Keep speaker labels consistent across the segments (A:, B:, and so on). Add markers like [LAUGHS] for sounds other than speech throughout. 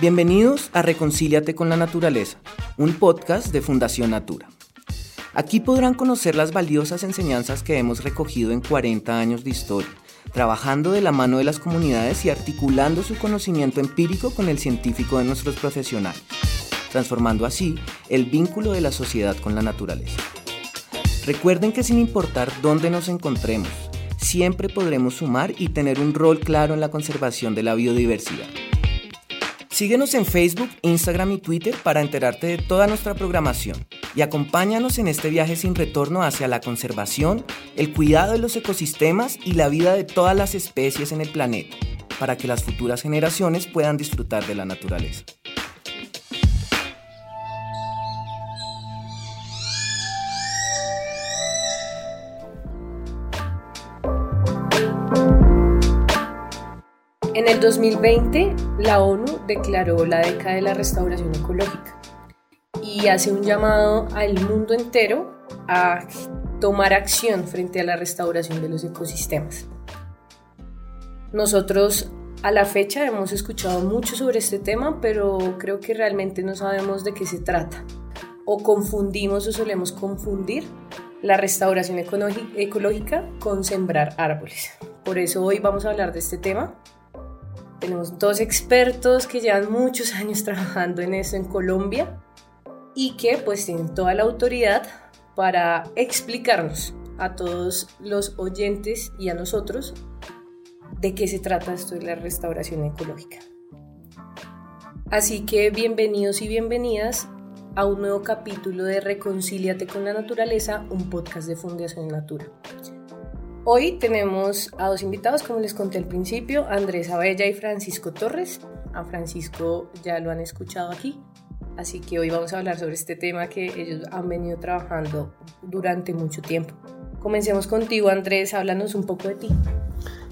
A: Bienvenidos a Reconcíliate con la Naturaleza, un podcast de Fundación Natura. Aquí podrán conocer las valiosas enseñanzas que hemos recogido en 40 años de historia, trabajando de la mano de las comunidades y articulando su conocimiento empírico con el científico de nuestros profesionales, transformando así el vínculo de la sociedad con la naturaleza. Recuerden que sin importar dónde nos encontremos, siempre podremos sumar y tener un rol claro en la conservación de la biodiversidad. Síguenos en Facebook, Instagram y Twitter para enterarte de toda nuestra programación y acompáñanos en este viaje sin retorno hacia la conservación, el cuidado de los ecosistemas y la vida de todas las especies en el planeta, para que las futuras generaciones puedan disfrutar de la naturaleza.
B: En el 2020, la ONU declaró la década de la restauración ecológica y hace un llamado al mundo entero a tomar acción frente a la restauración de los ecosistemas. Nosotros a la fecha hemos escuchado mucho sobre este tema, pero creo que realmente no sabemos de qué se trata. O confundimos o solemos confundir la restauración ecológica con sembrar árboles. Por eso hoy vamos a hablar de este tema tenemos dos expertos que llevan muchos [LAUGHS] años trabajando en eso en Colombia y que pues tienen toda la autoridad para explicarnos a todos los oyentes y a nosotros de qué se trata esto de la restauración ecológica. Así que bienvenidos y bienvenidas a un nuevo capítulo de Reconcíliate con la Naturaleza, un podcast de Fundación Natura. Hoy tenemos a dos invitados, como les conté al principio, Andrés Abella y Francisco Torres. A Francisco ya lo han escuchado aquí, así que hoy vamos a hablar sobre este tema que ellos han venido trabajando durante mucho tiempo. Comencemos contigo, Andrés, háblanos un poco de ti.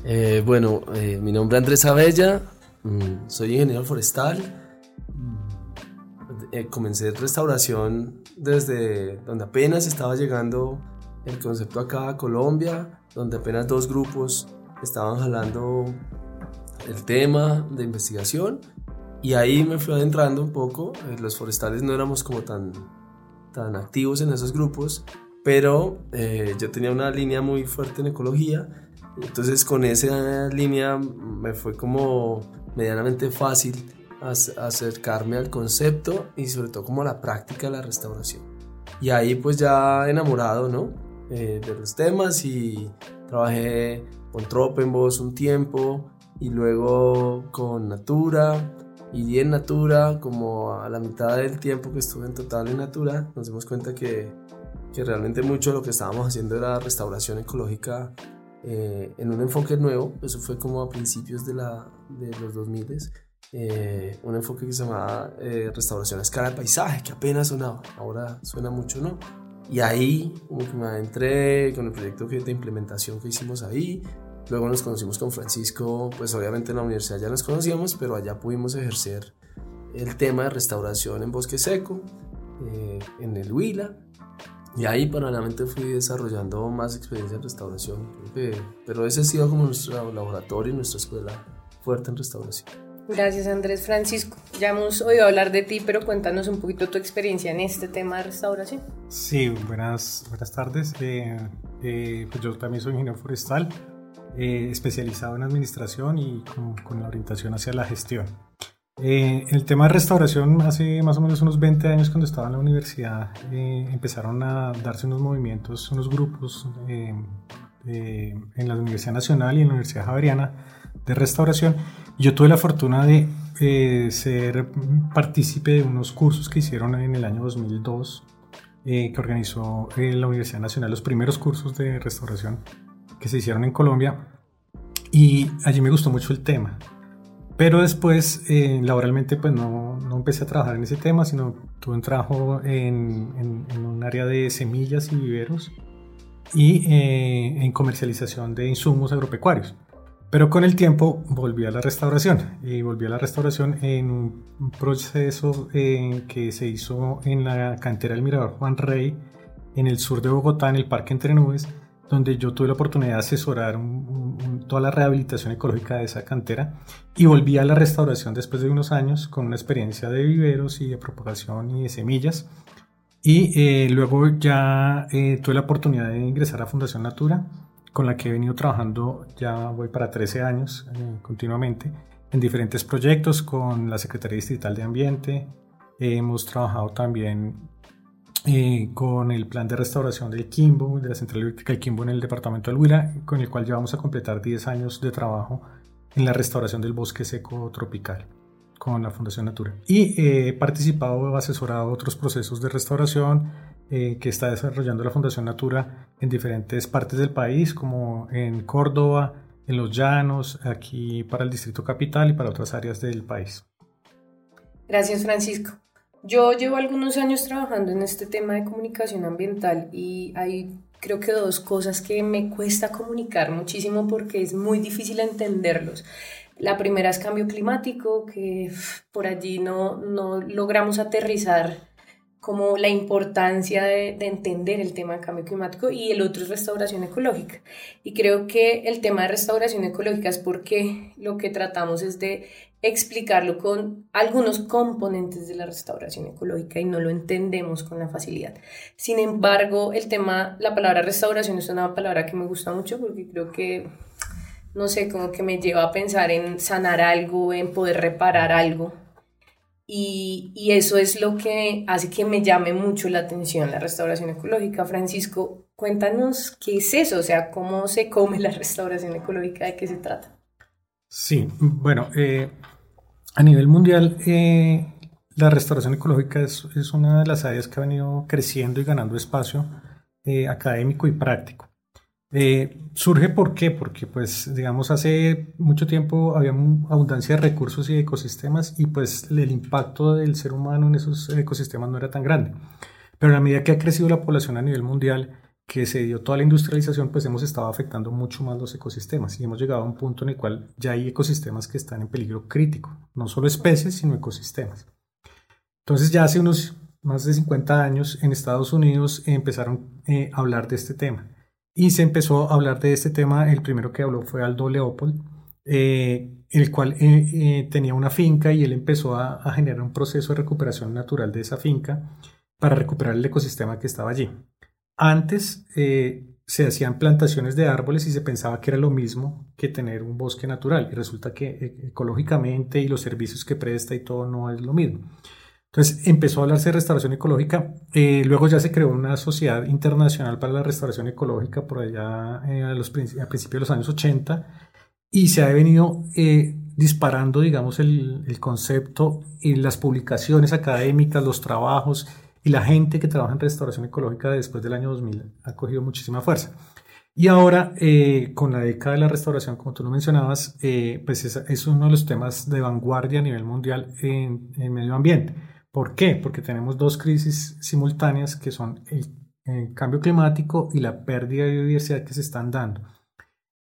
C: Eh, bueno, eh, mi nombre es Andrés Abella, mm, soy ingeniero forestal. Eh, comencé restauración desde donde apenas estaba llegando el concepto acá a Colombia donde apenas dos grupos estaban jalando el tema de investigación y ahí me fui adentrando un poco. Eh, los forestales no éramos como tan, tan activos en esos grupos, pero eh, yo tenía una línea muy fuerte en ecología. Entonces con esa línea me fue como medianamente fácil acercarme al concepto y sobre todo como a la práctica de la restauración. Y ahí pues ya enamorado, ¿no? Eh, de los temas y trabajé con Tropenbos un tiempo y luego con Natura. Y en Natura como a la mitad del tiempo que estuve en total en Natura nos dimos cuenta que, que realmente mucho de lo que estábamos haciendo era restauración ecológica eh, en un enfoque nuevo, eso fue como a principios de, la, de los 2000 eh, un enfoque que se llamaba restauración a escala de paisaje, que apenas sonaba, ahora suena mucho, ¿no? Y ahí como que me adentré con el proyecto de implementación que hicimos ahí. Luego nos conocimos con Francisco, pues obviamente en la universidad ya nos conocíamos, pero allá pudimos ejercer el tema de restauración en bosque seco, eh, en el Huila. Y ahí paralelamente fui desarrollando más experiencia en restauración. pero ese ha sido como nuestro laboratorio y nuestra escuela fuerte en restauración.
B: Gracias Andrés Francisco. Ya hemos oído hablar de ti, pero cuéntanos un poquito tu experiencia en este tema de restauración.
D: Sí, buenas, buenas tardes. Eh, eh, pues yo también soy ingeniero forestal, eh, especializado en administración y con, la orientación hacia la gestión. el tema de restauración, hace más o menos unos 20 años cuando estaba en la universidad, empezaron a darse unos movimientos, unos grupos en la Universidad Nacional y en la Universidad Javeriana de restauración. Yo tuve la fortuna de eh, ser partícipe de unos cursos que hicieron en el año 2002, eh, que organizó eh, la Universidad Nacional, los primeros cursos de restauración que se hicieron en Colombia. Y allí me gustó mucho el tema. Pero después, laboralmente, pues no, no, empecé a trabajar en ese tema, sino tuve un trabajo en, en, un área de semillas y viveros y en comercialización de insumos agropecuarios. Pero con el tiempo volví a la restauración y volví a la restauración en un proceso eh, que se hizo en la cantera del Mirador Juan Rey, en el sur de Bogotá, en el Parque Entre Nubes, donde yo tuve la oportunidad de asesorar toda la rehabilitación ecológica de esa cantera y volví a la restauración después de unos años con una experiencia de viveros y de propagación y de semillas. Y eh, luego ya eh, tuve la oportunidad de ingresar a Fundación Natura, con la que he venido trabajando ya voy para 13 años eh, continuamente en diferentes proyectos con la Secretaría Distrital de Ambiente. hemos trabajado también eh, con el plan de restauración del Quimbo, de la central eléctrica del Quimbo en el departamento del Huila, con el cual llevamos a completar 10 años de trabajo en la restauración del bosque seco tropical con la Fundación Natura. Y he participado, asesorado otros procesos de restauración eh, que está desarrollando la Fundación Natura en diferentes partes del país, como en Córdoba, en los llanos, aquí para el Distrito Capital y para otras áreas del país.
B: Gracias, Francisco. Yo llevo algunos años trabajando en este tema de comunicación ambiental y hay creo que dos cosas que me cuesta comunicar muchísimo porque es muy difícil entenderlos. La primera es cambio climático, que por allí no, no logramos aterrizar como la importancia de, entender el tema del cambio climático y el otro es restauración ecológica. Y creo que el tema de restauración ecológica es porque lo que tratamos es de explicarlo con algunos componentes de la restauración ecológica y no lo entendemos con la facilidad. Sin embargo, el tema, la palabra restauración es una palabra que me gusta mucho porque creo que, no sé, como que me lleva a pensar en sanar algo, en poder reparar algo y, eso es lo que hace que me llame mucho la atención la restauración ecológica. Francisco, cuéntanos qué es eso, o sea, cómo se come la restauración ecológica, de qué se trata.
D: Sí, bueno, eh, a nivel mundial eh, la restauración ecológica es, es, una de las áreas que ha venido creciendo y ganando espacio eh, académico y práctico. Eh, surge ¿por qué? Porque pues digamos hace mucho tiempo había abundancia de recursos y ecosistemas y pues el impacto del ser humano en esos ecosistemas no era tan grande. Pero a medida que ha crecido la población a nivel mundial, que se dio toda la industrialización, pues hemos estado afectando mucho más los ecosistemas y hemos llegado a un punto en el cual ya hay ecosistemas que están en peligro crítico, no solo especies, sino ecosistemas. Entonces ya hace unos más de 50 años en Estados Unidos empezaron eh, a hablar de este tema y se empezó a hablar de este tema. El primero que habló fue Aldo Leopold, eh, el cual eh, eh, tenía una finca y él empezó a, generar un proceso de recuperación natural de esa finca para recuperar el ecosistema que estaba allí. Antes se hacían plantaciones de árboles y se pensaba que era lo mismo que tener un bosque natural y resulta que ecológicamente y los servicios que presta y todo no es lo mismo. Entonces empezó a hablarse de restauración ecológica, eh, luego ya se creó una sociedad internacional para la restauración ecológica por allá eh, a, los, a principios de los años 80 y se ha venido eh, disparando, digamos, el, el, concepto y las publicaciones académicas, los trabajos y la gente que trabaja en restauración ecológica después del año 2000 ha cogido muchísima fuerza. Y ahora, con la década de la restauración, como tú lo mencionabas, pues es, es, uno de los temas de vanguardia a nivel mundial en, en medio ambiente. ¿Por qué? Porque tenemos dos crisis simultáneas que son el, cambio climático y la pérdida de biodiversidad que se están dando.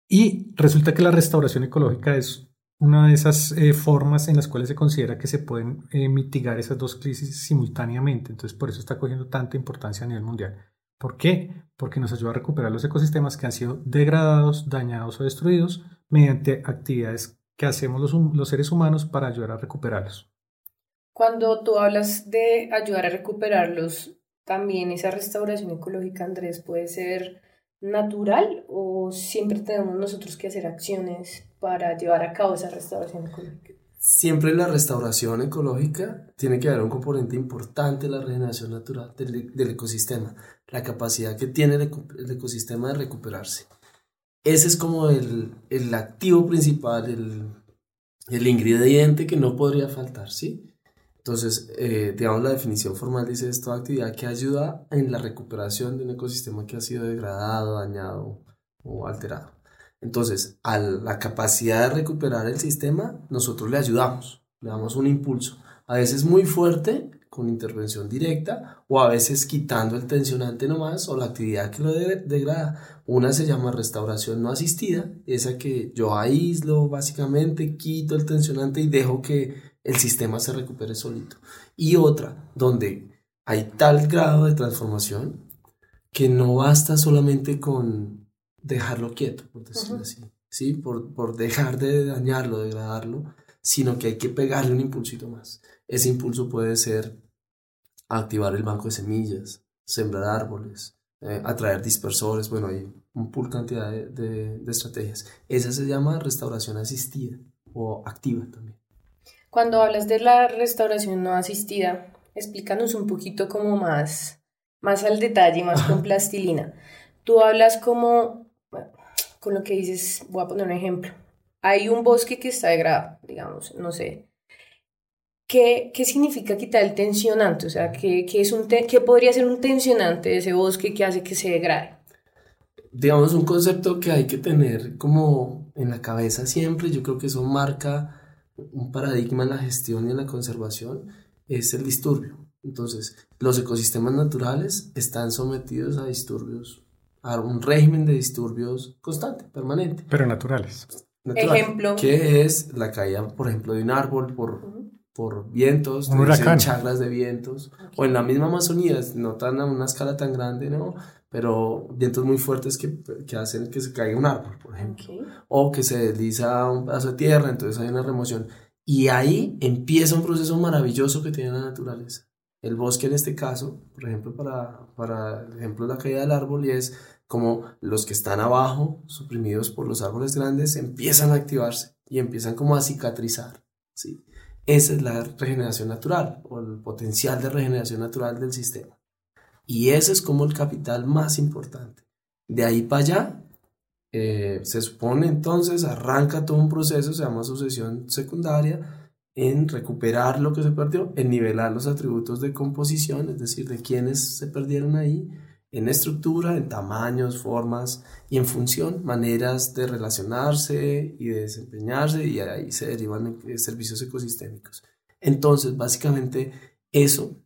D: Y resulta que la restauración ecológica es una de esas eh, formas en las cuales se considera que se pueden eh, mitigar esas dos crisis simultáneamente. Entonces, por eso está cogiendo tanta importancia a nivel mundial. ¿Por qué? Porque nos ayuda a recuperar los ecosistemas que han sido degradados, dañados o destruidos mediante actividades que hacemos los seres humanos para ayudar a recuperarlos.
B: Cuando tú hablas de ayudar a recuperarlos, también esa restauración ecológica, Andrés, puede ser natural o siempre tenemos nosotros que hacer acciones para llevar a cabo esa restauración ecológica?
C: Siempre la restauración ecológica tiene que haber un componente importante en la regeneración natural del, del ecosistema, la capacidad que tiene el, el, ecosistema de recuperarse. Ese es como el, el activo principal, el, el ingrediente que no podría faltar, ¿sí? Entonces, eh, digamos, la definición formal dice es actividad que ayuda en la recuperación de un ecosistema que ha sido degradado, dañado o alterado. Entonces, a la capacidad de recuperar el sistema, nosotros le ayudamos, le damos un impulso. A veces muy fuerte, con intervención directa, o a veces quitando el tensionante nomás, o la actividad que lo degrada. Una se llama restauración no asistida, esa que yo aíslo básicamente, quito el tensionante y dejo que el sistema se recupere solito. Y otra, donde hay tal grado de transformación que no basta solamente con dejarlo quieto, por decirlo así, ¿sí? Por, por dejar de dañarlo, degradarlo, sino que hay que pegarle un impulsito más. Ese impulso puede ser activar el banco de semillas, sembrar árboles, eh, atraer dispersores, bueno, hay un pool cantidad de, de, estrategias. Esa se llama restauración asistida o activa también.
B: Cuando hablas de la restauración no asistida, explícanos un poquito como más, más al detalle, más con [LAUGHS] plastilina. Tú hablas como, con lo que dices, voy a poner un ejemplo. Hay un bosque que está degradado, digamos, no sé. ¿Qué, qué significa quitar el tensionante? O sea, ¿qué, qué es un ¿qué podría ser un tensionante de ese bosque que hace que se degrade?
C: Digamos, un concepto que hay que tener como en la cabeza siempre, yo creo que eso marca un paradigma en la gestión y en la conservación, es el disturbio. Entonces, los ecosistemas naturales están sometidos a disturbios, a un régimen de disturbios constante, permanente.
D: Pero naturales.
B: Ejemplo.
C: Que es la caída, por ejemplo, de un árbol por, por vientos,
D: un huracán.
C: chagras de vientos, o en la misma Amazonía, no tan a una escala tan grande, ¿no? Pero vientos muy fuertes que, que hacen que se caiga un árbol, por ejemplo. O que se desliza un pedazo de tierra, entonces hay una remoción. Y ahí empieza un proceso maravilloso que tiene la naturaleza. El bosque en este caso, por ejemplo, para, para el ejemplo la caída del árbol, y es como los que están abajo, suprimidos por los árboles grandes, empiezan a activarse y empiezan como a cicatrizar. ¿sí? Esa es la regeneración natural o el potencial de regeneración natural del sistema. Y ese es como el capital más importante. De ahí para allá, eh, se supone entonces arranca todo un proceso, se llama sucesión secundaria, en recuperar lo que se perdió, en nivelar los atributos de composición, es decir, de quienes se perdieron ahí, en estructura, en tamaños, formas y en función, maneras de relacionarse y de desempeñarse y ahí se derivan servicios ecosistémicos. Entonces, básicamente, eso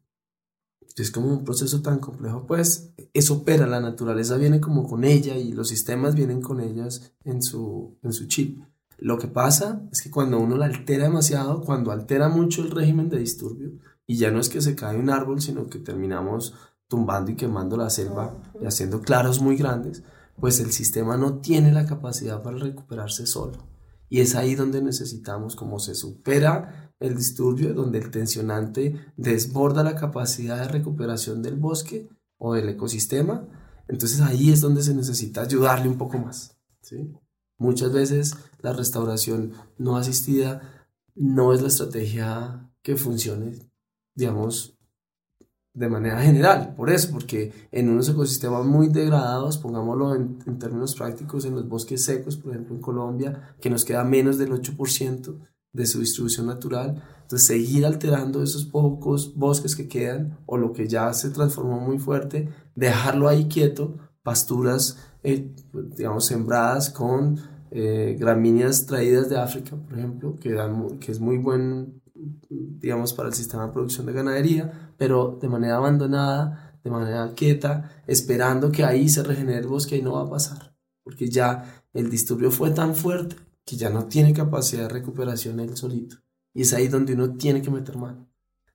C: es como un proceso tan complejo, pues eso opera, la naturaleza viene como con ella y los sistemas vienen con ellas en su, en su chip. Lo que pasa es que cuando uno la altera demasiado, cuando altera mucho el régimen de disturbio, y ya no es que se cae un árbol, sino que terminamos tumbando y quemando la selva y haciendo claros muy grandes, pues el sistema no tiene la capacidad para recuperarse solo. Y es ahí donde necesitamos, como se supera el disturbio, donde el tensionante desborda la capacidad de recuperación del bosque o del ecosistema, entonces ahí es donde se necesita ayudarle un poco más. Muchas veces la restauración no asistida no es la estrategia que funcione, digamos, de manera general, por eso, porque en unos ecosistemas muy degradados, pongámoslo en, en, términos prácticos, en los bosques secos, por ejemplo en Colombia, que nos queda menos del 8% de su distribución natural, entonces seguir alterando esos pocos bosques que quedan o lo que ya se transformó muy fuerte, dejarlo ahí quieto, pasturas, eh, digamos, sembradas con eh, gramíneas traídas de África, por ejemplo, que, dan, que es muy buen digamos, para el sistema de producción de ganadería, pero de manera abandonada, de manera quieta, esperando que ahí se regenere el bosque y no va a pasar, porque ya el disturbio fue tan fuerte que ya no tiene capacidad de recuperación él solito. Y es ahí donde uno tiene que meter mano.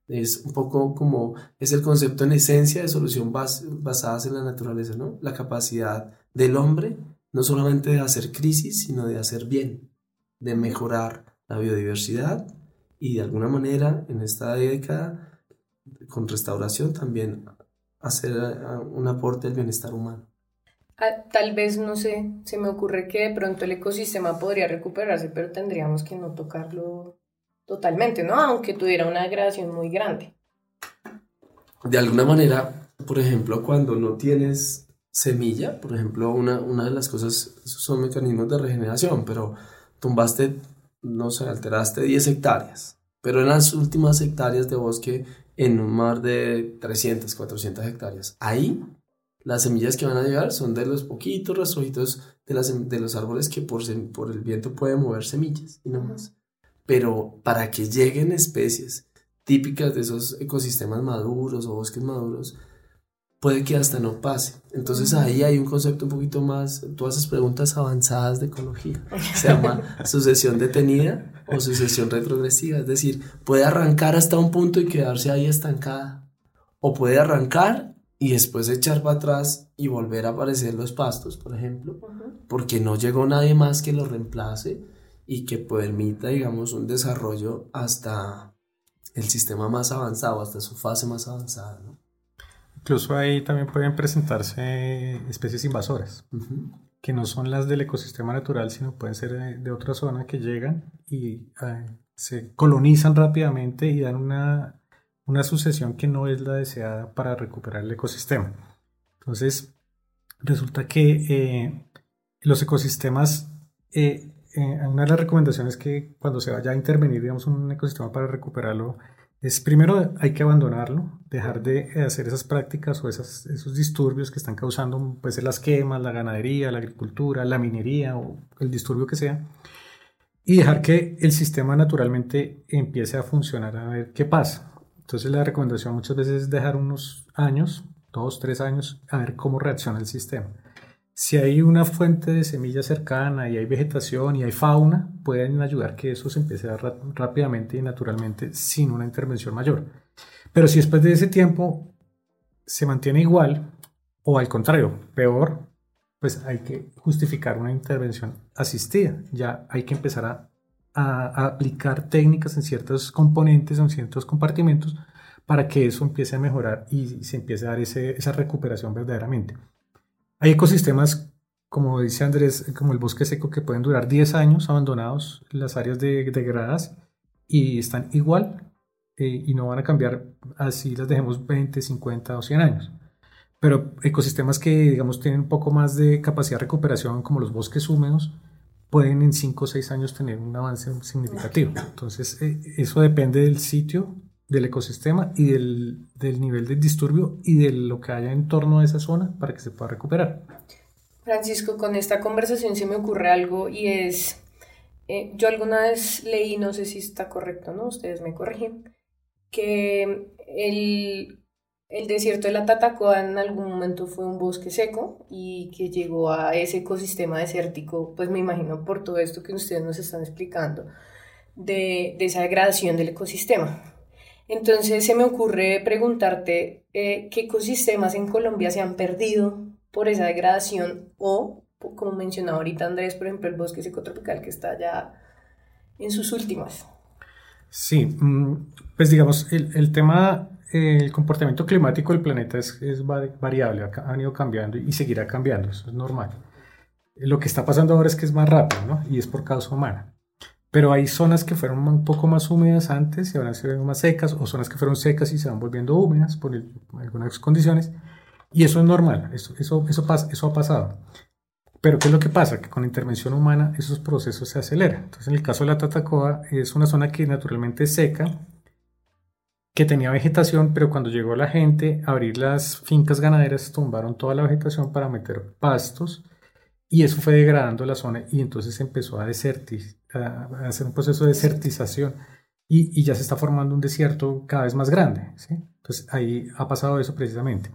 C: Es un poco como, es el concepto en esencia de solución bas, basadas en la naturaleza, ¿no? La capacidad del hombre, no solamente de hacer crisis, sino de hacer bien, de mejorar la biodiversidad, y de alguna manera en esta década con restauración también hacer eh, un aporte al bienestar humano.
B: Ah, tal vez, no sé, se me ocurre que de pronto el ecosistema podría recuperarse, pero tendríamos que no tocarlo totalmente, ¿no? Aunque tuviera una degradación muy grande.
C: De alguna manera, por ejemplo, cuando no tienes semilla, por ejemplo, una, una de las cosas son mecanismos de regeneración, pero tumbaste no sé, alteraste 10 hectáreas, pero en las últimas hectáreas de bosque en un mar de 300, 400 hectáreas. Ahí las semillas que van a llegar son de los poquitos rastrojitos de, las, de los árboles que por, por el viento pueden mover semillas y no más. Pero para que lleguen especies típicas de esos ecosistemas maduros o bosques maduros, puede que hasta no pase. Entonces ahí hay un concepto un poquito más, tú haces preguntas avanzadas de ecología, [LAUGHS] se llama sucesión detenida o sucesión retrogresiva, es decir, puede arrancar hasta un punto y quedarse ahí estancada, o puede arrancar y después echar para atrás y volver a aparecer los pastos, por ejemplo, porque no llegó nadie más que lo reemplace y que permita, digamos, un desarrollo hasta el sistema más avanzado, hasta su fase más avanzada. ¿no?
D: Incluso ahí también pueden presentarse especies invasoras, que no son las del ecosistema natural, sino pueden ser de, otra zona que llegan y eh, se colonizan rápidamente y dan una una sucesión que no es la deseada para recuperar el ecosistema. Entonces, resulta que eh, los ecosistemas, eh, eh, una de las recomendaciones que cuando se vaya a intervenir, digamos, un ecosistema para recuperarlo, es primero hay que abandonarlo, dejar de hacer esas prácticas o esos disturbios que están causando, pues, las quemas, la ganadería, la agricultura, la minería o el disturbio que sea, y dejar que el sistema naturalmente empiece a funcionar, a ver qué pasa. Entonces la recomendación muchas veces es dejar unos años, dos, tres años, a ver cómo reacciona el sistema. Si hay una fuente de semilla cercana y hay vegetación y hay fauna, pueden ayudar que eso se empiece a dar rápidamente y naturalmente sin una intervención mayor. Pero si después de ese tiempo se mantiene igual o al contrario, peor, pues hay que justificar una intervención asistida. Ya hay que empezar a a, aplicar técnicas en ciertos componentes, en ciertos compartimentos, para que eso empiece a mejorar y se empiece a dar esa recuperación verdaderamente. Hay ecosistemas, como dice Andrés, como el bosque seco, que pueden durar 10 años abandonados, las áreas de, degradadas, y están igual eh, y no van a cambiar así las dejemos 20, 50 o 100 años. Pero ecosistemas que, digamos, tienen un poco más de capacidad de recuperación, como los bosques húmedos, pueden en 5 o 6 años tener un avance significativo. Entonces, eh, eso depende del sitio, del ecosistema y del, del, nivel de disturbio y de lo que haya en torno a esa zona para que se pueda recuperar.
B: Francisco, con esta conversación se me ocurre algo y es, eh, yo alguna vez leí, no sé si está correcto, ¿no? Ustedes me corrigen, que el el desierto de la Tatacoa en algún momento fue un bosque seco y que llegó a ese ecosistema desértico, pues me imagino por todo esto que ustedes nos están explicando, de, esa degradación del ecosistema. Entonces se me ocurre preguntarte eh, qué ecosistemas en Colombia se han perdido por esa degradación o, como mencionaba ahorita Andrés, por ejemplo, el bosque seco tropical que está ya en sus últimas.
D: Sí, mm, pues digamos, el tema el comportamiento climático del planeta es, es variable, ha, ido cambiando y seguirá cambiando, eso es normal. Lo que está pasando ahora es que es más rápido, ¿no? Y es por causa humana. Pero hay zonas que fueron un poco más húmedas antes y ahora se ven más secas, o zonas que fueron secas y se van volviendo húmedas por algunas condiciones. Y eso es normal, eso, eso, eso, eso ha pasado. Pero ¿qué es lo que pasa? Que con intervención humana esos procesos se aceleran. Entonces, en el caso de la Tatacoa, es una zona que naturalmente es seca, que tenía vegetación, pero cuando llegó la gente a abrir las fincas ganaderas, tumbaron toda la vegetación para meter pastos y eso fue degradando la zona y entonces empezó a, a hacer un proceso de desertización y, y, ya se está formando un desierto cada vez más grande. ¿sí? Entonces ahí ha pasado eso precisamente.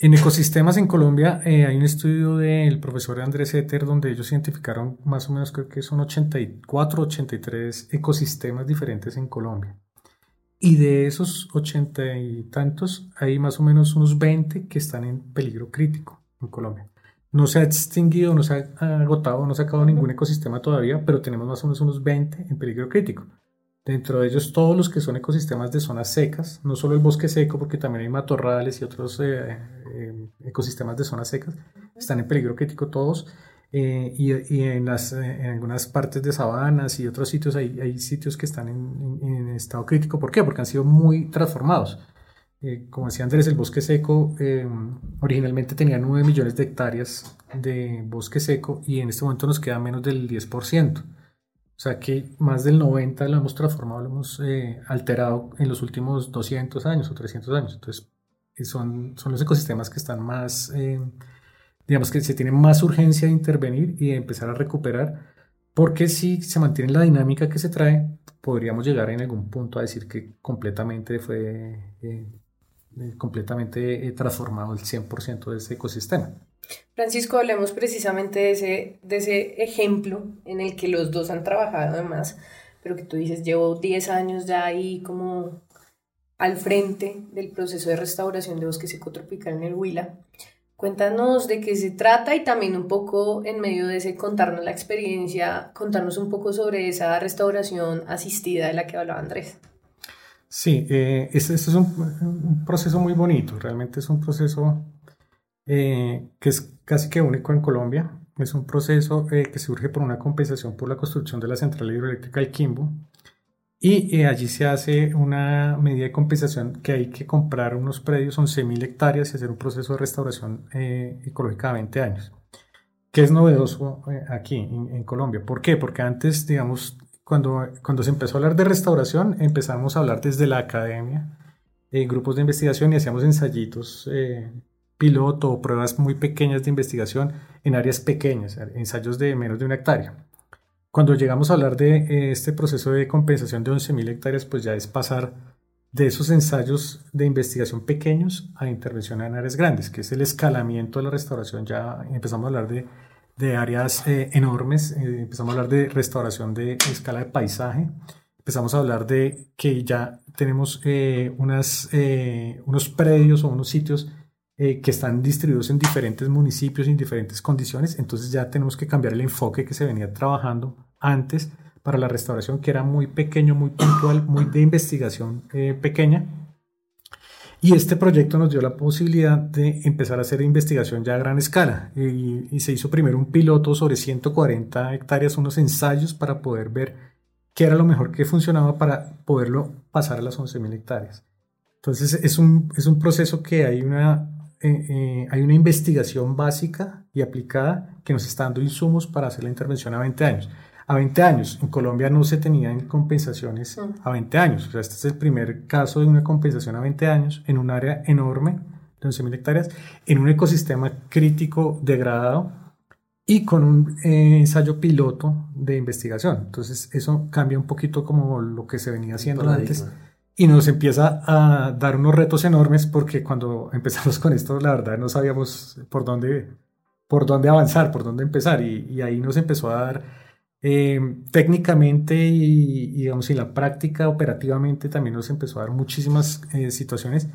D: En ecosistemas en Colombia eh, hay un estudio del profesor Andrés Eter donde ellos identificaron más o menos creo que son 84, 83 ecosistemas diferentes en Colombia. Y de esos ochenta y tantos, hay más o menos unos 20 que están en peligro crítico en Colombia. No se ha extinguido, no se ha agotado, no se ha acabado ningún ecosistema todavía, pero tenemos más o menos unos 20 en peligro crítico. Dentro de ellos todos los que son ecosistemas de zonas secas, no solo el bosque seco, porque también hay matorrales y otros eh, eh, ecosistemas de zonas secas, están en peligro crítico todos. Eh, y, en, las, en algunas partes de sabanas y otros sitios hay, hay sitios que están en, estado crítico. ¿Por qué? Porque han sido muy transformados. Eh, como decía Andrés, el bosque seco em, originalmente tenía 9 millones de hectáreas de bosque seco y en este momento nos queda menos del 10%. O sea que más del 90% lo hemos transformado, lo hemos eh, alterado en los últimos 200 años o 300 años. Entonces, son, son los ecosistemas que están más em, digamos que se tiene más urgencia de intervenir y de empezar a recuperar, porque si se mantiene la dinámica que se trae, podríamos llegar en algún punto a decir que completamente fue eh, eh, completamente eh, transformado el 100% de ese ecosistema.
B: Francisco, hablemos precisamente de ese, de ese ejemplo en el que los dos han trabajado además, pero que tú dices, llevo 10 años ya ahí como al frente del proceso de restauración de bosque ecotropical en el Huila. Cuéntanos de qué se trata y también un poco en medio de ese contarnos la experiencia, contarnos un poco sobre esa restauración asistida de la que hablaba Andrés.
D: Sí, eh, este, es un, proceso muy bonito, realmente es un proceso eh, que es casi que único en Colombia. Es un proceso eh, que surge por una compensación por la construcción de la central hidroeléctrica del Quimbo, y eh, allí se hace una medida de compensación que hay que comprar unos predios, 11.000 hectáreas y hacer un proceso de restauración eh, ecológica de 20 años. ¿Qué es novedoso eh, aquí en, Colombia? ¿Por qué? Porque antes, digamos, cuando, cuando se empezó a hablar de restauración, empezamos a hablar desde la academia, en grupos de investigación y hacíamos ensayitos piloto o pruebas muy pequeñas de investigación en áreas pequeñas, ensayos de menos de una hectárea. Cuando llegamos a hablar de eh, este proceso de compensación de 11.000 hectáreas, pues ya es pasar de esos ensayos de investigación pequeños a intervención en áreas grandes, que es el escalamiento de la restauración. Ya empezamos a hablar de, de áreas eh, enormes, eh, empezamos a hablar de restauración de escala de paisaje, empezamos a hablar de que ya tenemos unas, unos predios o unos sitios que están distribuidos en diferentes municipios en diferentes condiciones, entonces ya tenemos que cambiar el enfoque que se venía trabajando antes para la restauración, que era muy pequeño, muy puntual, muy de investigación eh, pequeña. Y este proyecto nos dio la posibilidad de empezar a hacer investigación ya a gran escala. Y, y, se hizo primero un piloto sobre 140 hectáreas, unos ensayos para poder ver qué era lo mejor que funcionaba para poderlo pasar a las 11.000 hectáreas. Entonces es un, es un proceso que hay una, eh, eh, hay una investigación básica y aplicada que nos está dando insumos para hacer la intervención a 20 años a 20 años. En Colombia no se tenían compensaciones mm. a 20 años. O sea, este es el primer caso de una compensación a 20 años en un área enorme de 11.000 hectáreas, en un ecosistema crítico degradado y con un eh, ensayo piloto de investigación. Entonces, eso cambia un poquito como lo que se venía haciendo antes y nos empieza a dar unos retos enormes porque cuando [LAUGHS] empezamos con esto, la verdad, no sabíamos por dónde, por dónde avanzar, por dónde empezar y, y ahí nos empezó a dar eh, técnicamente y, digamos, en la práctica operativamente también nos empezó a dar muchísimas eh, situaciones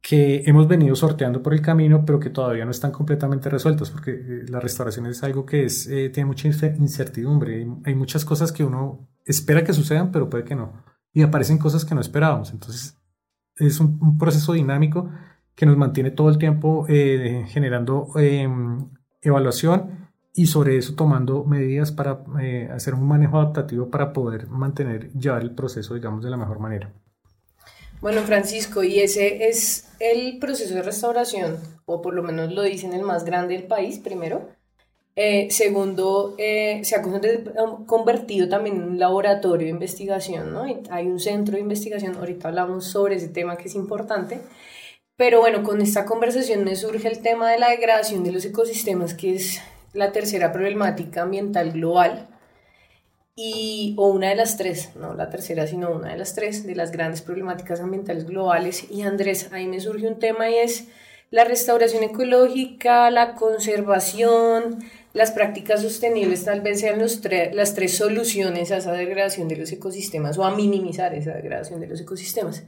D: que hemos venido sorteando por el camino, pero que todavía no están completamente resueltas, porque eh, la restauración es algo que es, tiene mucha incertidumbre. Hay, muchas cosas que uno espera que sucedan, pero puede que no. Y aparecen cosas que no esperábamos. Entonces, es un, proceso dinámico que nos mantiene todo el tiempo generando em, evaluación y sobre eso tomando medidas para eh, hacer un manejo adaptativo para poder mantener, llevar el proceso, digamos, de la mejor manera.
B: Bueno, Francisco, y ese es el proceso de restauración, o por lo menos lo dicen el más grande del país, primero. Eh, segundo, eh, se ha convertido también en un laboratorio de investigación, ¿no? hay un centro de investigación, ahorita hablamos sobre ese tema que es importante, pero bueno, con esta conversación me surge el tema de la degradación de los ecosistemas, que es la tercera problemática ambiental global y, o una de las tres, no la tercera, sino una de las tres de las grandes problemáticas ambientales globales. Y Andrés, ahí me surge un tema y es la restauración ecológica, la conservación, las prácticas sostenibles tal vez sean los las tres soluciones a esa degradación de los ecosistemas o a minimizar esa degradación de los ecosistemas.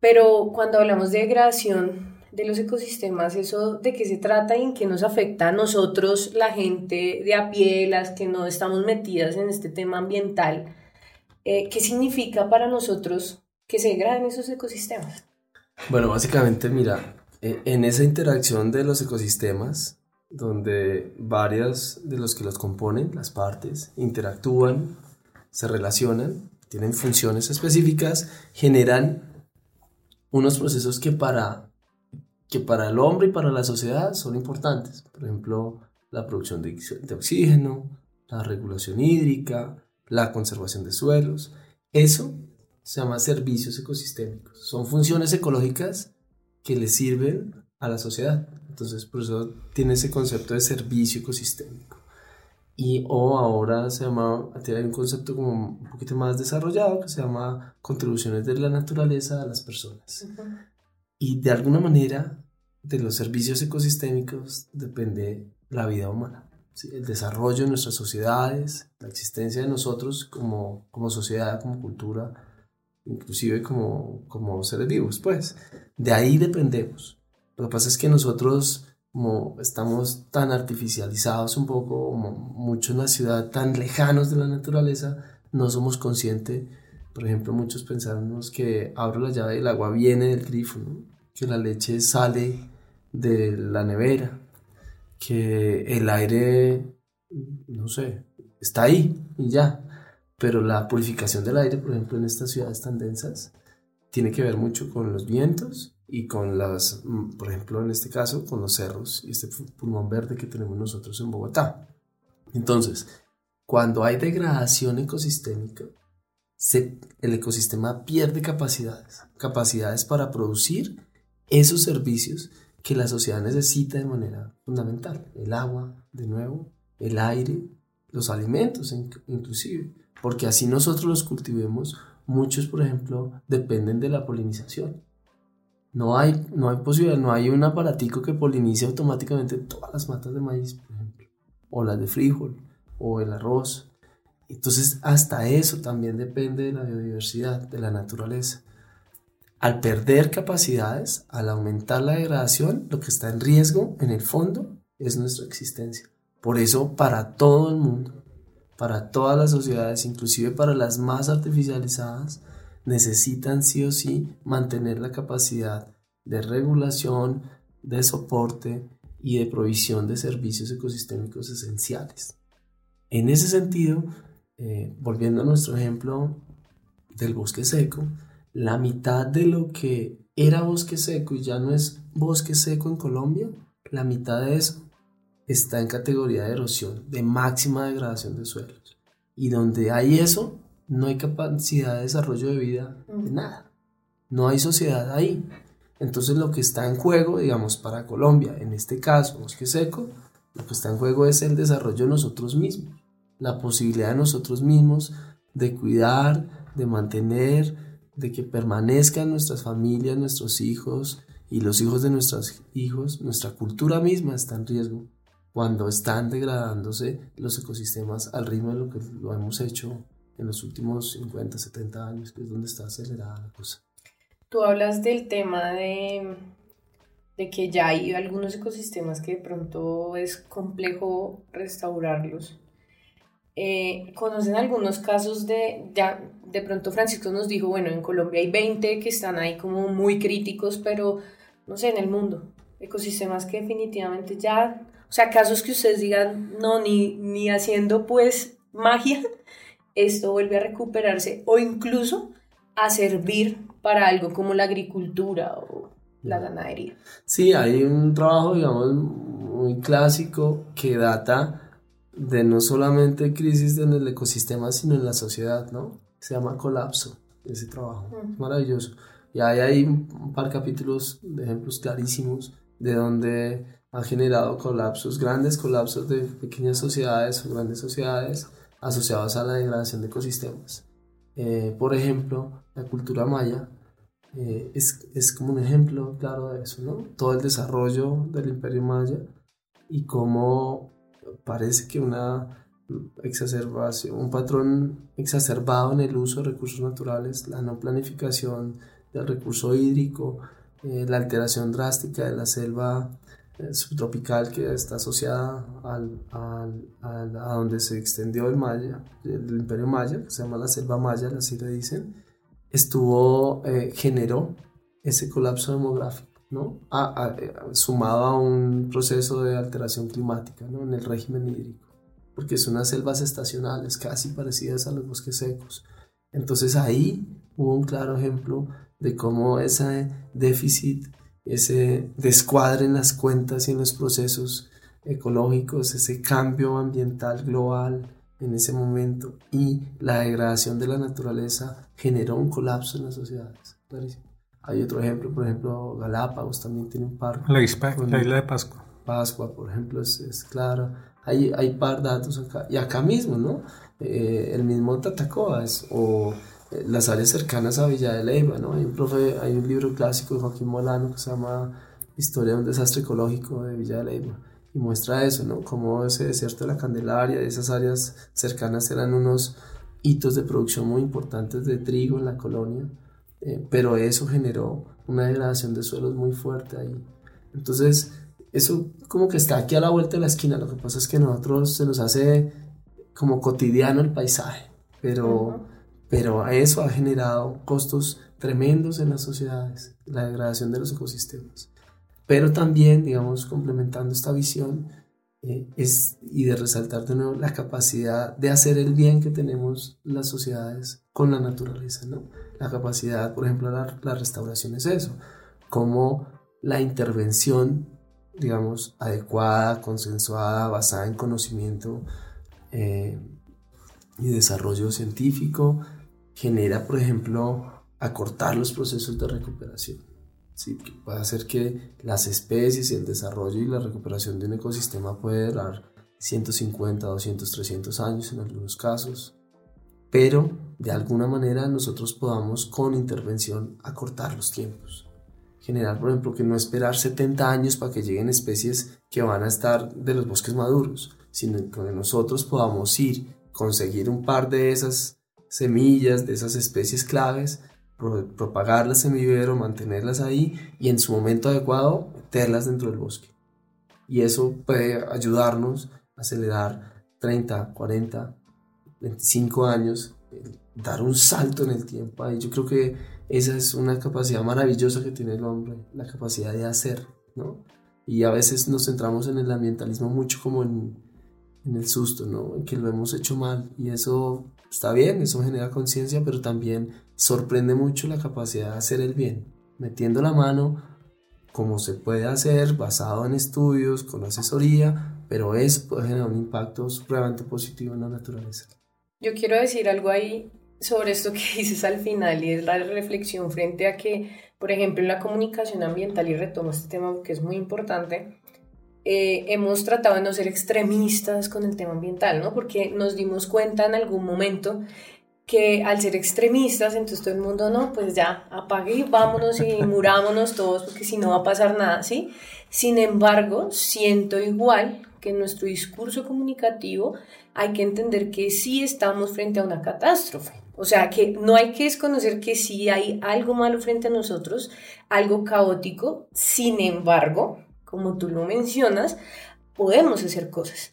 B: Pero cuando hablamos de degradación, de los ecosistemas, eso de qué se trata y en qué nos afecta a nosotros, la gente de a pie, las que no estamos metidas en este tema ambiental, eh, ¿qué significa para nosotros que se degraden esos ecosistemas?
C: Bueno, básicamente, mira, e, en esa interacción de los ecosistemas, donde varias de los que los componen, las partes, interactúan, se relacionan, tienen funciones específicas, generan unos procesos que para que para el hombre y para la sociedad son importantes. Por ejemplo, la producción de, oxígeno, la regulación hídrica, la conservación de suelos. Eso se llama servicios ecosistémicos. Son funciones ecológicas que le sirven a la sociedad. Entonces, por eso tiene ese concepto de servicio ecosistémico. Y o ahora se llama, tiene un concepto como un poquito más desarrollado que se llama contribuciones de la naturaleza a las personas. Y de alguna manera de los servicios ecosistémicos depende la vida humana. El desarrollo de nuestras sociedades, la existencia de nosotros como, como sociedad, como cultura, inclusive como, como seres vivos, pues. De ahí dependemos. Lo que pasa es que nosotros como estamos tan artificializados un poco, como mucho en la ciudad, tan lejanos de la naturaleza, no somos conscientes. Por ejemplo, muchos pensamos que abro la llave y el agua viene del grifo, que la leche sale de la nevera, que el aire, no sé, está ahí y ya. Pero la purificación del aire, por ejemplo, en estas ciudades tan densas, tiene que ver mucho con los vientos y con las, mm, por ejemplo, en este caso, con los cerros y este pulmón verde que tenemos nosotros en Bogotá. Entonces, cuando hay degradación ecosistémica, el ecosistema pierde capacidades, capacidades para producir esos servicios que la sociedad necesita de manera fundamental. El agua, de nuevo, el aire, los alimentos inclusive, porque así nosotros los cultivemos, muchos, por ejemplo, dependen de la polinización. No hay, no hay posibilidad, no hay un aparatico que polinice automáticamente todas las matas de maíz, por ejemplo, o las de frijol, o el arroz. Entonces, hasta eso también depende de la biodiversidad, de la naturaleza. Al perder capacidades, al aumentar la degradación, lo que está en riesgo, en el fondo, es nuestra existencia. Por eso, para todo el mundo, para todas las sociedades, inclusive para las más artificializadas, necesitan sí o sí mantener la capacidad de regulación, de soporte y de provisión de servicios ecosistémicos esenciales. En ese sentido, eh, volviendo a nuestro ejemplo del bosque seco, la mitad de lo que era bosque seco y ya no es bosque seco en Colombia, la mitad de eso está en categoría de erosión, de máxima degradación de suelos. Y donde hay eso, no hay capacidad de desarrollo de vida de nada. No hay sociedad ahí. Entonces lo que está en juego, digamos, para Colombia, en este caso, bosque seco, lo que está en juego es el desarrollo de nosotros mismos, la posibilidad de nosotros mismos de cuidar, de mantener, de que permanezcan nuestras familias, nuestros hijos y los hijos de nuestros hijos, nuestra cultura misma está en riesgo cuando están degradándose los ecosistemas al ritmo de lo que lo hemos hecho en los últimos 50, 70 años, que es donde está acelerada la cosa.
B: Tú hablas del tema de, de que ya hay algunos ecosistemas que de pronto es complejo restaurarlos. Eh, ¿Conocen algunos casos de, ya de pronto Francisco nos dijo, bueno, en Colombia hay 20 que están ahí como muy críticos, pero no sé, en el mundo, ecosistemas que definitivamente ya, o sea, casos que ustedes digan, no, ni, ni haciendo pues magia, esto vuelve a recuperarse o incluso a servir para algo como la agricultura o la ganadería.
C: Sí, hay un trabajo, digamos, muy clásico que data de no solamente crisis en el ecosistema, sino en la sociedad, ¿no? Se llama colapso, ese trabajo, maravilloso. Y ahí hay un par de capítulos de ejemplos clarísimos de donde ha generado colapsos, grandes colapsos de pequeñas sociedades o grandes sociedades asociados a la degradación de ecosistemas. Eh, por ejemplo, la cultura maya eh, es, es, como un ejemplo claro de eso, ¿no? Todo el desarrollo del imperio maya y cómo parece que una exacerbación, un patrón exacerbado en el uso de recursos naturales, la no planificación del recurso hídrico, eh, la alteración drástica de la selva subtropical que está asociada al, a donde se extendió el Maya, el imperio Maya, que se llama la selva Maya, así le dicen, estuvo, eh, generó ese colapso demográfico, ¿no? Eh, sumado a un proceso de alteración climática ¿no? en el régimen hídrico, porque son unas selvas estacionales casi parecidas a los bosques secos. Entonces ahí hubo un claro ejemplo de cómo ese déficit ese descuadre en las cuentas y en los procesos ecológicos, ese cambio ambiental global en ese momento y la degradación de la naturaleza generó un colapso en las sociedades. Hay otro ejemplo, por ejemplo, Galápagos también tiene un parque.
D: La, isla de Pascua.
C: Pascua, por ejemplo, es, es claro. Hay, hay par datos acá. Y acá mismo, ¿no? Eh, el mismo Tatacoas o las áreas cercanas a Villa de Leyva, ¿no? Hay un, profe, hay un libro clásico de Joaquín Molano que se llama Historia de un desastre ecológico de Villa de Leyva y muestra eso, ¿no? Cómo ese desierto de la Candelaria, esas áreas cercanas eran unos hitos de producción muy importantes de trigo en la colonia, eh, pero eso generó una degradación de suelos muy fuerte ahí. Entonces, eso como que está aquí a la vuelta de la esquina, lo que pasa es que a nosotros se nos hace como cotidiano el paisaje, pero, pero eso ha generado costos tremendos en las sociedades, la degradación de los ecosistemas. Pero también, digamos, complementando esta visión, eh, es, y de resaltar de nuevo la capacidad de hacer el bien que tenemos las sociedades con la naturaleza, ¿no? La capacidad, por ejemplo, la, la restauración es eso, como la intervención, digamos, adecuada, consensuada, basada en conocimiento eh, y desarrollo científico, genera, por ejemplo, acortar los procesos de recuperación. ¿sí? que puede hacer que las especies y el desarrollo y la recuperación de un ecosistema puede durar 150, 200, 300 años en algunos casos, pero de alguna manera nosotros podamos con intervención acortar los tiempos. Generar, por ejemplo, que no esperar 70 años para que lleguen especies que van a estar de los bosques maduros, sino que nosotros podamos ir, conseguir un par de esas semillas, de esas especies claves, propagarlas en vivero, mantenerlas ahí y en su momento adecuado meterlas dentro del bosque. Y eso puede ayudarnos a acelerar 30, 40, 25 años, dar un salto en el tiempo. Ahí yo creo que esa es una capacidad maravillosa que tiene el hombre, la capacidad de hacer, ¿no? Y a veces nos centramos en el ambientalismo mucho como en, en el susto, ¿no? En que lo hemos hecho mal y eso está bien, eso genera conciencia, pero también sorprende mucho la capacidad de hacer el bien, metiendo la mano como se puede hacer, basado en estudios, con asesoría, pero eso puede generar un impacto supremamente positivo en la naturaleza.
B: Yo quiero decir algo ahí sobre esto que [LAUGHS] dices al final y es la reflexión frente a que, por ejemplo, en la comunicación ambiental, y retomo este tema que es muy importante, eh, hemos tratado de no ser extremistas con el tema ambiental, ¿no? Porque nos dimos cuenta en algún momento que al ser extremistas, entonces todo el mundo, no, pues ya, apague y vámonos y [LAUGHS] murámonos todos, porque si no va a pasar nada, ¿sí? Sin embargo, siento igual que en nuestro discurso comunicativo hay que entender que sí estamos frente a una catástrofe. O sea, que no hay que desconocer que sí hay algo malo frente a nosotros, algo caótico. Sin embargo, como tú lo mencionas, podemos hacer cosas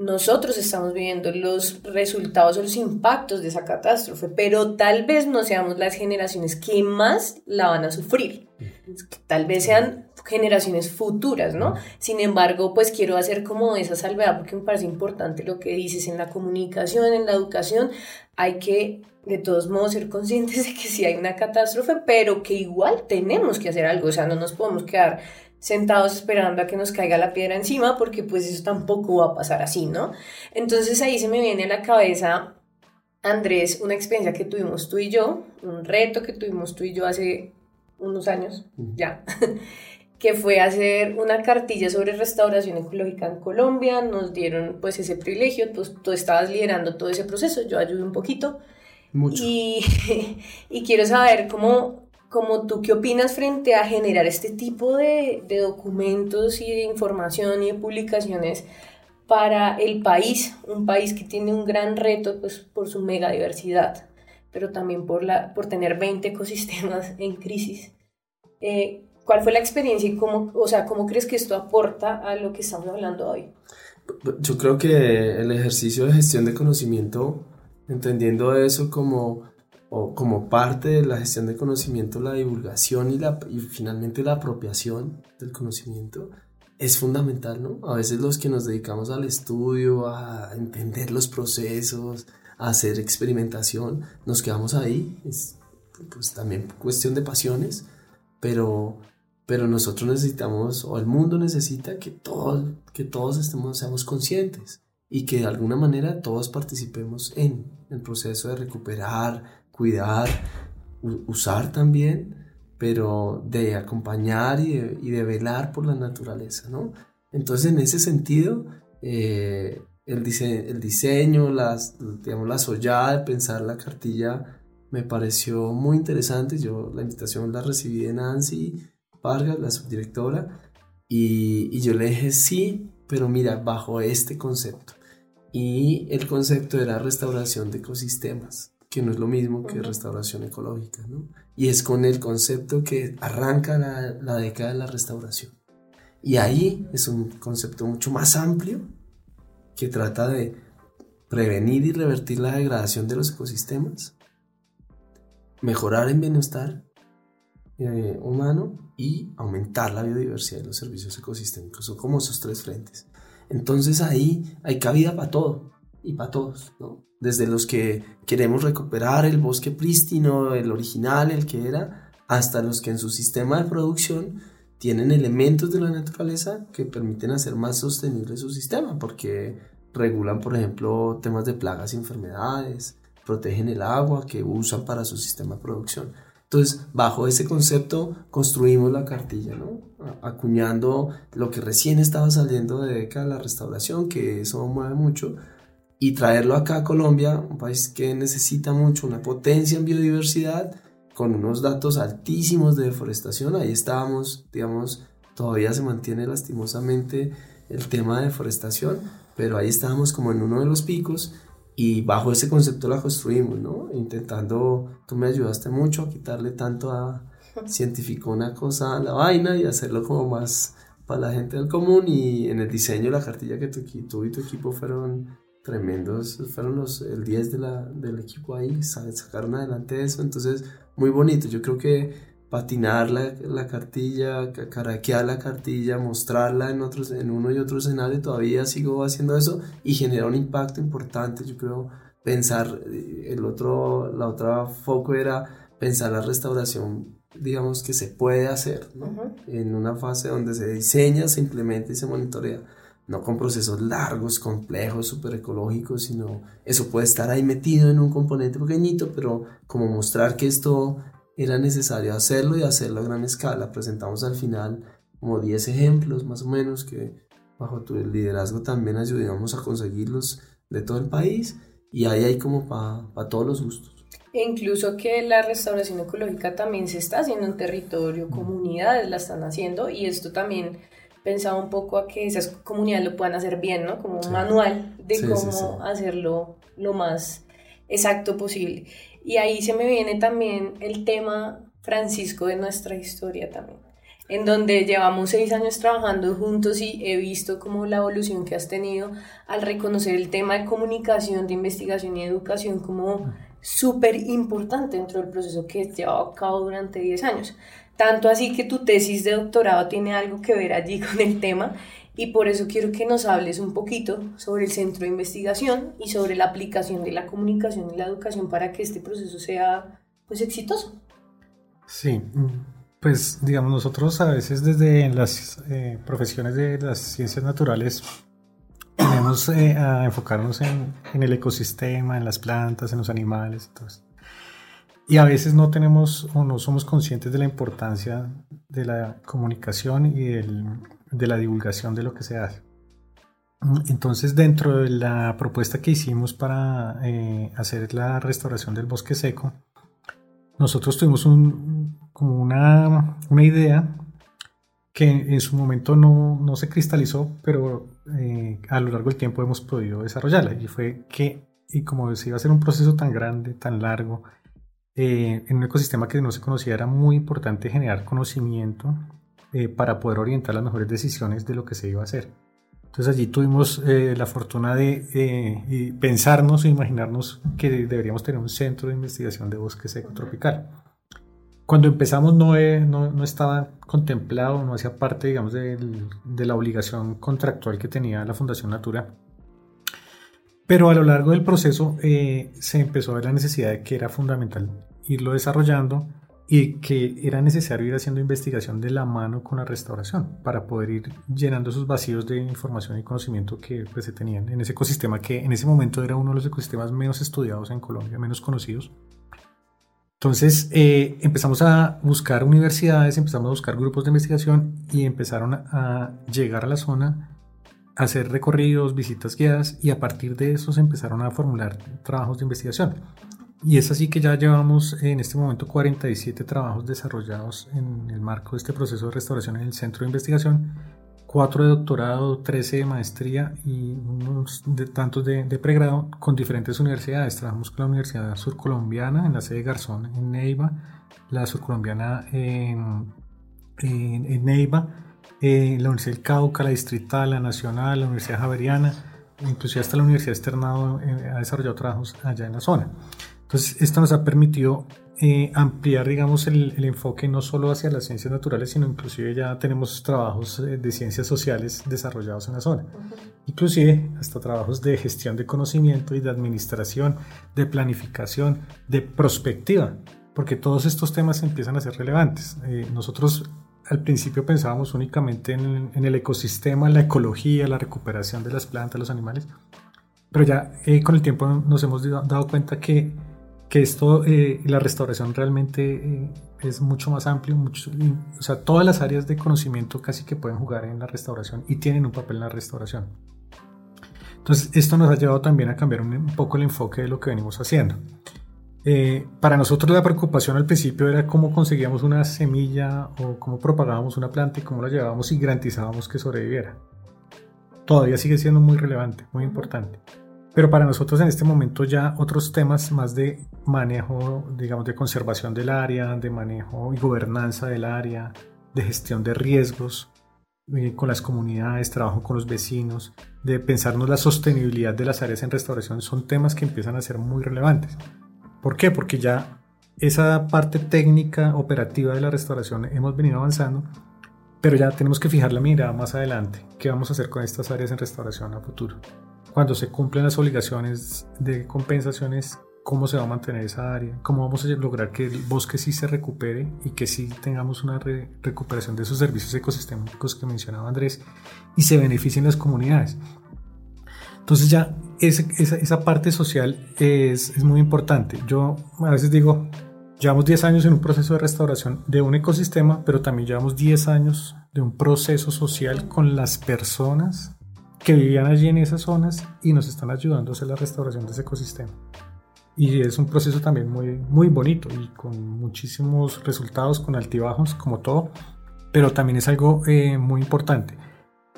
B: nosotros estamos viviendo los resultados o los impactos de esa catástrofe, pero tal vez no seamos las generaciones que más la van a sufrir. Tal vez sean generaciones futuras, ¿no? Sin embargo, pues quiero hacer como esa salvedad porque me parece importante lo que dices en la comunicación, en la educación, hay que de todos modos ser conscientes de que sí hay una catástrofe, pero que igual tenemos que hacer algo, o sea, no nos podemos quedar sentados esperando a que nos caiga la piedra encima, porque pues eso tampoco va a pasar así, ¿no? Entonces ahí se me viene a la cabeza, Andrés, una experiencia que tuvimos tú y yo, un reto que tuvimos tú y yo hace unos años, ya, [LAUGHS] que fue hacer una cartilla sobre restauración ecológica en Colombia, nos dieron pues ese privilegio, pues tú estabas liderando todo ese proceso, yo ayudé un poquito.
C: Mucho.
B: Y, [LAUGHS] y quiero saber cómo como tú, ¿qué opinas frente a generar este tipo de, de, documentos y de información y de publicaciones para el país? Un país que tiene un gran reto pues, por su megadiversidad, pero también por, la, por tener 20 ecosistemas [LAUGHS] en crisis. Eh, ¿Cuál fue la experiencia y cómo, o sea, cómo crees que esto aporta a lo que estamos hablando hoy?
C: Yo creo que el ejercicio de gestión de conocimiento, entendiendo eso como o como parte de la gestión de conocimiento, la divulgación y, la, y finalmente la apropiación del conocimiento es fundamental, ¿no? A veces los que nos dedicamos al estudio, a entender los procesos, a hacer experimentación, nos quedamos ahí, es pues también cuestión de pasiones, pero, pero nosotros necesitamos, o el mundo necesita que todos, que todos estemos, seamos conscientes y que de alguna manera todos participemos en el proceso de recuperar, cuidar, usar también, pero de acompañar y de, velar por la naturaleza, ¿no? Entonces, en ese sentido, eh, el, el diseño, las, digamos, la sollada de pensar la cartilla me pareció muy interesante. Yo la invitación la recibí de Nancy Vargas, la subdirectora, y, y yo le dije sí, pero mira, bajo este concepto. y el concepto era restauración de ecosistemas, que no es lo mismo que restauración ecológica, ¿no? Y es con el concepto que arranca la, la década de la restauración. Y ahí es un concepto mucho más amplio que trata de prevenir y revertir la degradación de los ecosistemas, mejorar el bienestar eh, humano y aumentar la biodiversidad y los servicios ecosistémicos. Son como esos tres frentes. Entonces ahí hay cabida para todo y para todos, ¿no? Desde los que queremos recuperar el bosque prístino, el original, el que era, hasta los que en su sistema de producción tienen elementos de la naturaleza que permiten hacer más sostenible su sistema, porque regulan, por ejemplo, temas de plagas y enfermedades, protegen el agua que usan para su sistema de producción. Entonces, bajo ese concepto construimos la cartilla, ¿no? acuñando lo que recién estaba saliendo de década la restauración, que eso mueve mucho, y traerlo acá a Colombia, un país que necesita mucho, una potencia en biodiversidad, con unos datos altísimos de deforestación. Ahí estábamos, digamos, todavía se mantiene lastimosamente el tema de deforestación, pero ahí estábamos como en uno de los picos y bajo ese concepto la construimos, ¿no? Intentando, tú me ayudaste mucho a quitarle tanto a [LAUGHS] científico una cosa a la vaina y hacerlo como más para la gente del común y en el diseño la cartilla que tú, tú y tu equipo fueron tremendos, fueron los, el 10 de la, del equipo ahí, sacaron adelante eso, entonces muy bonito, yo creo que patinar la, la, cartilla, caraquear la cartilla, mostrarla en, otros, en uno y otro escenario, todavía sigo haciendo eso y genera un impacto importante, yo creo, pensar, eh, el otro, la otra foco era pensar la restauración, digamos, que se puede hacer, ¿no? En una fase donde se diseña, se implementa y se monitorea, no con procesos largos, complejos, súper ecológicos, sino eso puede estar ahí metido en un componente pequeñito, pero como mostrar que esto era necesario hacerlo y hacerlo a gran escala. Presentamos al final como 10 ejemplos más o menos que bajo tu liderazgo también ayudamos a conseguirlos de todo el país y ahí hay como para todos los gustos.
B: E incluso que la restauración ecológica también se está haciendo en territorio, mm. comunidades la están haciendo y esto también pensaba un poco a que esas comunidades lo puedan hacer bien, ¿no? Como un manual de cómo hacerlo lo más exacto posible. Y ahí se me viene también el tema Francisco de nuestra historia también, en donde llevamos seis años trabajando juntos y he visto como la evolución que has tenido al reconocer el tema de comunicación, de investigación y educación como súper importante dentro del proceso que has llevado a cabo durante 10 años. Tanto así que tu tesis de doctorado tiene algo que ver allí [LAUGHS] con el tema y por eso quiero que nos hables un poquito sobre el centro de investigación y sobre la aplicación de la comunicación y la educación para que este proceso sea pues exitoso.
D: Sí, pues digamos nosotros a veces desde las eh, profesiones de las ciencias naturales tenemos eh, a enfocarnos en, en, el ecosistema, en las plantas, en los animales, entonces. Y a veces no tenemos o no somos conscientes de la importancia de la comunicación y el, de la divulgación de lo que se hace. Entonces, dentro de la propuesta que hicimos para eh, hacer la restauración del bosque seco, nosotros tuvimos como una, una, idea que en su momento no, no se cristalizó, pero eh, a lo largo del tiempo hemos podido desarrollarla. Y fue que, y como se iba a ser un proceso tan grande, tan largo, eh, en un ecosistema que no se conocía, era muy importante generar conocimiento eh, para poder orientar las mejores decisiones de lo que se iba a hacer. Entonces allí tuvimos eh, la fortuna de eh, pensarnos e imaginarnos que deberíamos tener un centro de investigación de bosque seco tropical. Cuando empezamos no, no, no, estaba contemplado, no hacía parte, digamos, de, de la obligación contractual que tenía la Fundación Natura. Pero a lo largo del proceso se empezó a ver la necesidad de que era fundamental irlo desarrollando y que era necesario ir haciendo investigación de la mano con la restauración para poder ir llenando esos vacíos de información y conocimiento que pues, se tenían en ese ecosistema que en ese momento era uno de los ecosistemas menos estudiados en Colombia, menos conocidos. Entonces eh, empezamos a buscar universidades, empezamos a buscar grupos de investigación y empezaron a llegar a la zona, hacer recorridos, visitas guiadas y a partir de eso se empezaron a formular trabajos de investigación. Y es así que ya llevamos en este momento 47 trabajos desarrollados en el marco de este proceso de restauración en el centro de investigación, cuatro de doctorado, 13 de maestría y unos de, tantos de, pregrado con diferentes universidades. Trabajamos con la Universidad Surcolombiana en la sede de Garzón en Neiva, la Surcolombiana en, en, Neiva, eh, la Universidad del Cauca, la Distrital, la Nacional, la Universidad Javeriana, inclusive hasta la Universidad Externado eh, ha desarrollado trabajos allá en la zona. Entonces, esto nos ha permitido eh, ampliar, digamos, el, el, enfoque no solo hacia las ciencias naturales, sino inclusive ya tenemos trabajos eh, de ciencias sociales desarrollados en la zona. Inclusive hasta trabajos de gestión de conocimiento y de administración, de planificación, de prospectiva, porque todos estos temas empiezan a ser relevantes. Eh, nosotros al principio pensábamos únicamente en, en, el ecosistema, la ecología, la recuperación de las plantas, los animales, pero ya con el tiempo nos hemos dado cuenta que que esto, eh, la restauración realmente eh, es mucho más amplio, mucho, o sea, todas las áreas de conocimiento casi que pueden jugar en la restauración y tienen un papel en la restauración. Entonces, esto nos ha llevado también a cambiar un, poco el enfoque de lo que venimos haciendo. Eh, para nosotros la preocupación al principio era cómo conseguíamos una semilla o cómo propagábamos una planta y cómo la llevábamos y garantizábamos que sobreviviera. Todavía sigue siendo muy relevante, muy importante. Pero para nosotros en este momento ya otros temas más de manejo, digamos, de conservación del área, de manejo y gobernanza del área, de gestión de riesgos eh, con las comunidades, trabajo con los vecinos, de pensarnos la sostenibilidad de las áreas en restauración, son temas que empiezan a ser muy relevantes. ¿Por qué? Porque ya esa parte técnica, operativa de la restauración hemos venido avanzando, pero ya tenemos que fijar la mirada más adelante. ¿Qué vamos a hacer con estas áreas en restauración a futuro? cuando se cumplen las obligaciones de compensaciones, cómo se va a mantener esa área, cómo vamos a lograr que el bosque sí se recupere y que sí tengamos una recuperación de esos servicios ecosistémicos que mencionaba Andrés y se beneficien las comunidades. Entonces ya esa, esa, parte social es, es, muy importante. Yo a veces digo, llevamos 10 años en un proceso de restauración de un ecosistema, pero también llevamos 10 años de un proceso social con las personas que vivían allí en esas zonas y nos están ayudando a hacer la restauración de ese ecosistema. Y es un proceso también muy, muy bonito y con muchísimos resultados, con altibajos, como todo, pero también es algo eh, muy importante.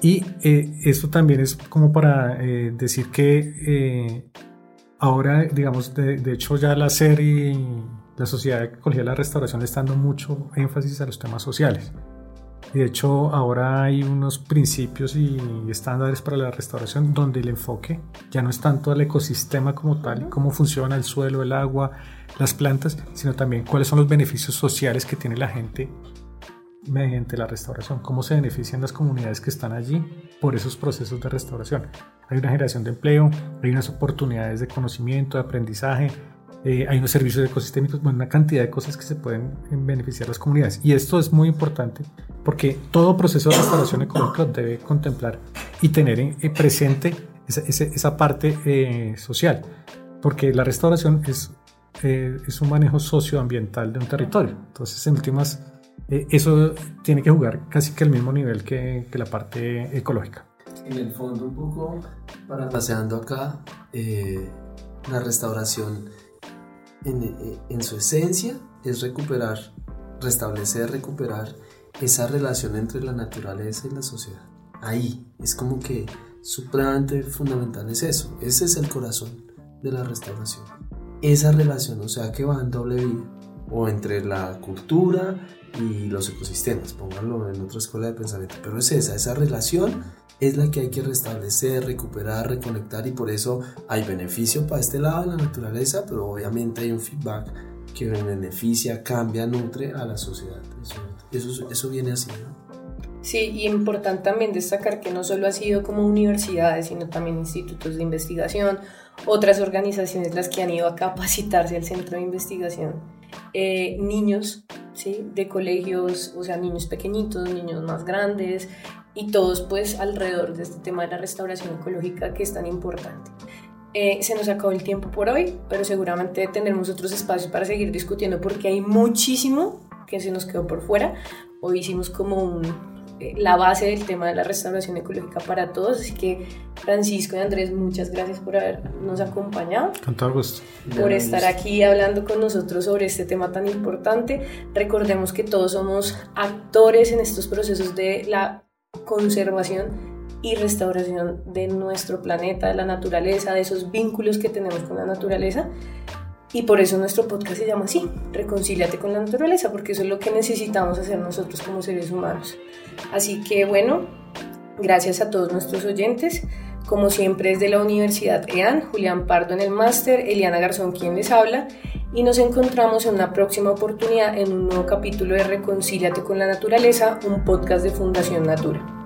D: Y eh, esto también es como para eh, decir que ahora, digamos, de, de, hecho ya la serie, la Sociedad de Ecología de la Restauración le está dando mucho énfasis a los temas sociales. De hecho, ahora hay unos principios y estándares para la restauración donde el enfoque ya no es tanto al ecosistema como tal, cómo funciona el suelo, el agua, las plantas, sino también cuáles son los beneficios sociales que tiene la gente mediante la restauración, cómo se benefician las comunidades que están allí por esos procesos de restauración. Hay una generación de empleo, hay unas oportunidades de conocimiento, de aprendizaje, eh, hay unos servicios ecosistémicos, bueno, una cantidad de cosas que se pueden beneficiar las comunidades. Y esto es muy importante porque todo proceso de restauración ecológica debe contemplar y tener eh, presente esa, esa, parte eh, social, porque la restauración es, es un manejo socioambiental de un territorio. Entonces, en últimas, eso tiene que jugar casi que al mismo nivel que, que la parte ecológica.
C: En el fondo, un poco, para paseando acá, la restauración en, su esencia es recuperar, restablecer, recuperar esa relación entre la naturaleza y la sociedad. Ahí es como que supremamente fundamental es eso. Ese es el corazón de la restauración. Esa relación, o sea, que va en doble vía, o entre la cultura y los ecosistemas, pónganlo en otra escuela de pensamiento, pero es esa, esa relación es la que hay que restablecer, recuperar, reconectar y por eso hay beneficio para este lado de la naturaleza, pero obviamente hay un feedback que beneficia, cambia, nutre a la sociedad. Eso, eso, viene así, ¿no?
B: Sí, y importante también destacar que no solo ha sido como universidades, sino también institutos de investigación, otras organizaciones las que han ido a capacitarse al centro de investigación, eh, niños ¿sí? de colegios, o sea, niños pequeñitos, niños más grandes, y todos pues alrededor de este tema de la restauración ecológica que es tan importante. Eh, se nos acabó el tiempo por hoy, pero seguramente tendremos otros espacios para seguir discutiendo porque hay muchísimo que se nos quedó por fuera. Hoy hicimos como eh, la base del tema de la restauración ecológica para todos, así que Francisco y Andrés, muchas gracias por habernos acompañado.
D: Con todo gusto.
B: Por estar aquí hablando con nosotros sobre este tema tan importante. Recordemos que todos somos actores en estos procesos de la conservación y restauración de nuestro planeta, de la naturaleza, de esos vínculos que tenemos con la naturaleza. Y por eso nuestro podcast se llama así, Reconcíliate con la naturaleza, porque eso es lo que necesitamos hacer nosotros como seres humanos. Así que bueno, gracias a todos nuestros oyentes. Como siempre es de la Universidad EAN, Julián Pardo en el máster, Eliana Garzón quien les habla, y nos encontramos en una próxima oportunidad en un nuevo capítulo de Reconcíliate con la naturaleza, un podcast de Fundación Natura.